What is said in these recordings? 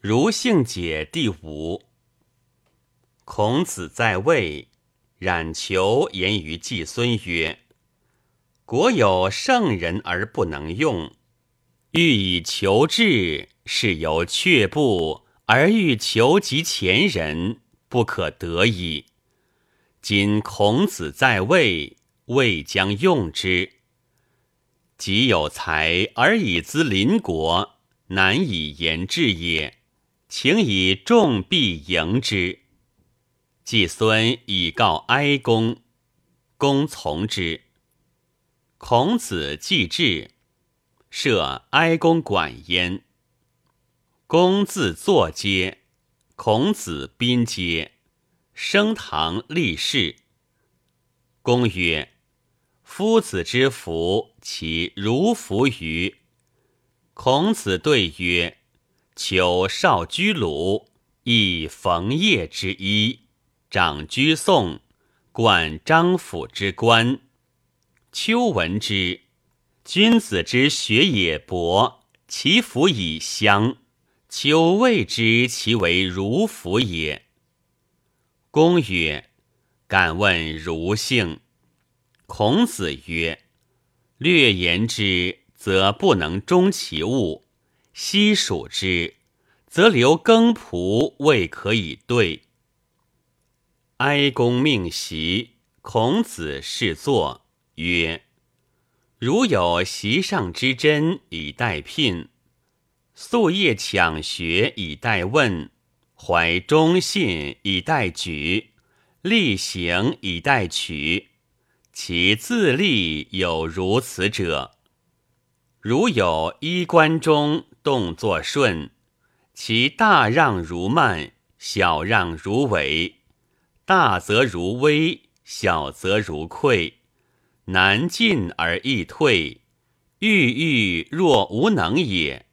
如性解第五。孔子在位，冉求言于季孙曰：“国有圣人而不能用，欲以求治，是由却步而欲求及前人，不可得矣。今孔子在位，未将用之。己有才而以资邻国，难以言治也。”请以众必迎之。季孙以告哀公，公从之。孔子既至，设哀公管焉。公自坐阶，孔子宾阶，升堂立事。公曰：“夫子之福，其如福于？”孔子对曰。求少居鲁，亦冯业之一；长居宋，管张府之官。丘闻之，君子之学也博，其福以乡。丘谓之其为如福也。公曰：“敢问如姓？”孔子曰：“略言之，则不能终其物。”悉数之，则留耕仆未可以对。哀公命席，孔子侍坐，曰：“如有席上之珍以待聘，夙夜抢学以待问，怀忠信以待举，力行以待取，其自立有如此者。如有衣冠中。”动作顺，其大让如慢，小让如委；大则如微，小则如溃。难进而易退，郁郁若无能也。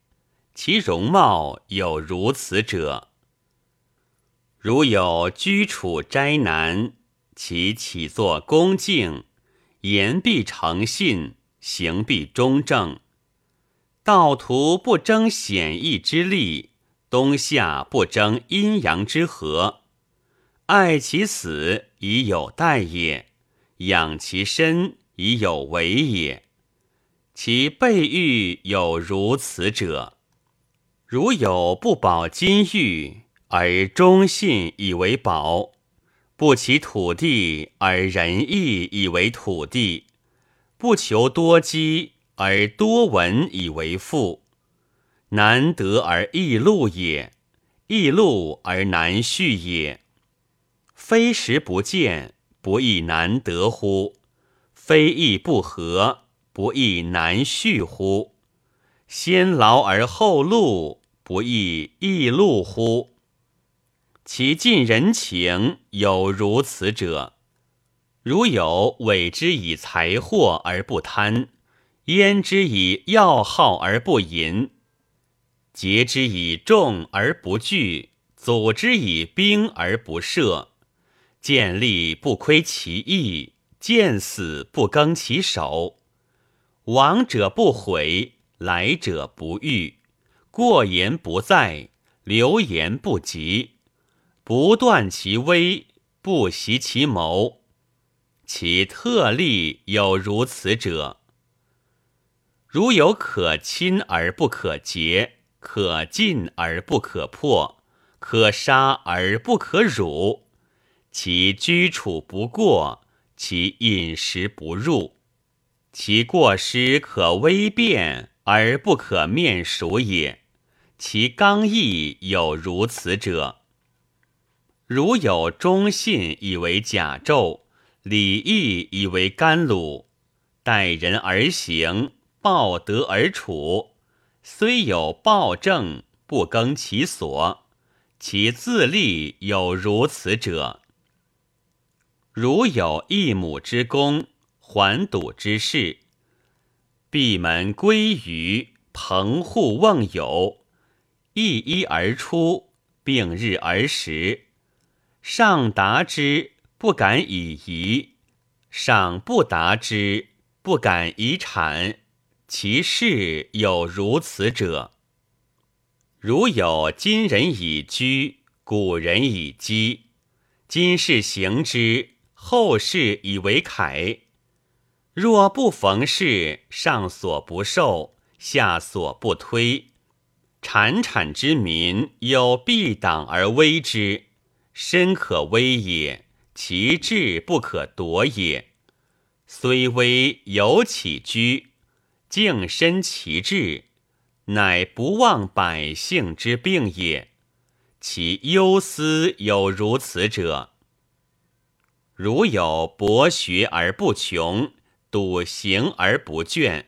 其容貌有如此者。如有居处斋难，其起坐恭敬，言必诚信，行必中正。道途不争险易之利，冬夏不争阴阳之和。爱其死以有待也，养其身以有为也。其备欲有如此者。如有不保金玉而忠信以为宝，不起土地而仁义以为土地，不求多积。而多闻以为富，难得而易禄也；易禄而难续也。非时不见，不亦难得乎？非义不和，不亦难续乎？先劳而后禄，不亦易禄乎？其尽人情有如此者。如有委之以财货而不贪。焉之以要好而不淫，节之以众而不惧，组之以兵而不赦，见利不亏其义，见死不更其手。亡者不悔，来者不遇，过言不在，流言不及，不断其威，不袭其谋，其特立有如此者。如有可亲而不可结，可进而不可破，可杀而不可辱，其居处不过，其饮食不入，其过失可微变而不可面熟也。其刚毅有如此者。如有忠信以为甲胄，礼义以为甘露，待人而行。报德而处，虽有暴政，不更其所，其自立有如此者。如有一母之功，还堵之事，闭门归于棚户瓮友，一一而出，并日而食，上达之不敢以夷，上不达之不敢以产。其事有如此者。如有今人以居，古人以积，今世行之，后世以为楷。若不逢事，上所不受，下所不推。产产之民有必党而威之，身可威也，其志不可夺也。虽危犹起居，敬身其志。乃不忘百姓之病也，其忧思有如此者。如有博学而不穷，笃行而不倦，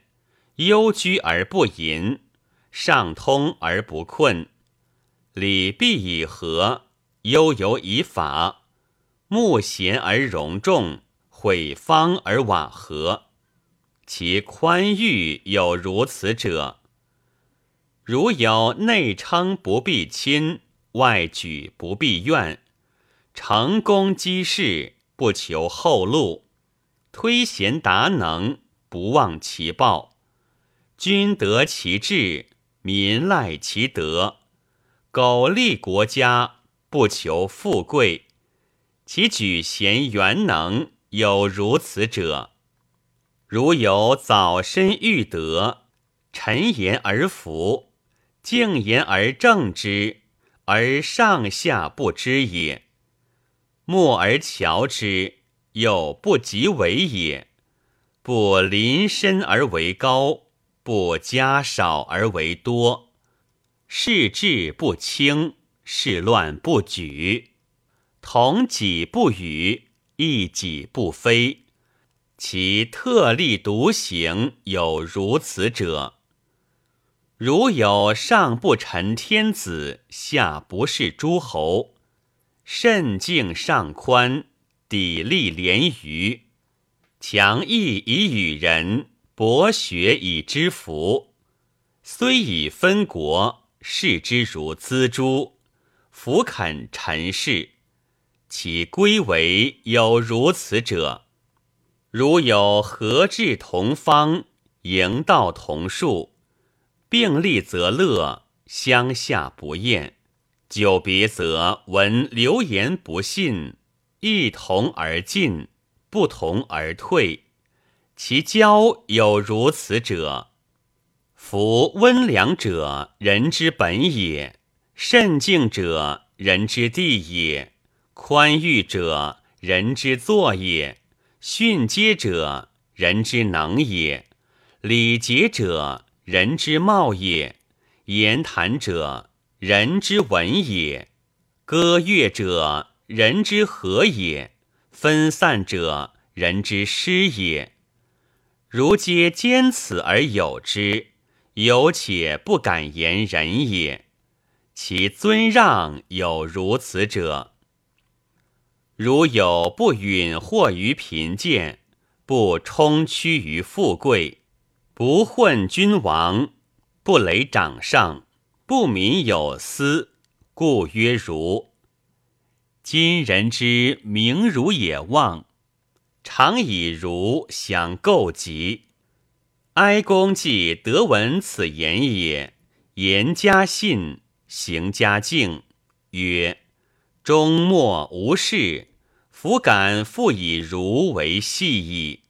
忧居而不淫，上通而不困，礼毕以和，悠游以法，慕贤而容众，毁方而瓦合，其宽裕有如此者。如有内称不必亲，外举不必怨，成功积事不求后路，推贤达能不忘其报，君得其志，民赖其德，苟利国家不求富贵，其举贤元能有如此者。如有早身欲得，臣言而服。敬言而正之，而上下不知也；默而瞧之，又不及为也。不临深而为高，不加少而为多。是志不清，是乱不举，同己不语，异己不非。其特立独行，有如此者。如有上不臣天子，下不是诸侯，慎敬上宽，砥砺廉隅，强义以与人，博学以知福。虽以分国，视之如锱铢，弗肯臣事，其归为有如此者。如有和志同方，盈道同术。并立则乐，相下不厌；久别则闻流言不信，一同而进，不同而退。其交有如此者，夫温良者，人之本也；慎敬者，人之地也；宽裕者，人之作也；训诫者，人之能也；礼节者。人之貌也，言谈者人之文也，歌乐者人之和也，分散者人之失也。如皆兼此而有之，有且不敢言人也。其尊让有如此者。如有不允惑于贫贱，不充屈于富贵。不混君王，不累掌上，不民有私，故曰儒。今人之名儒也忘，常以儒相构疾。哀公既得闻此言也，言加信，行加敬，曰：终末无事，弗敢复以儒为戏矣。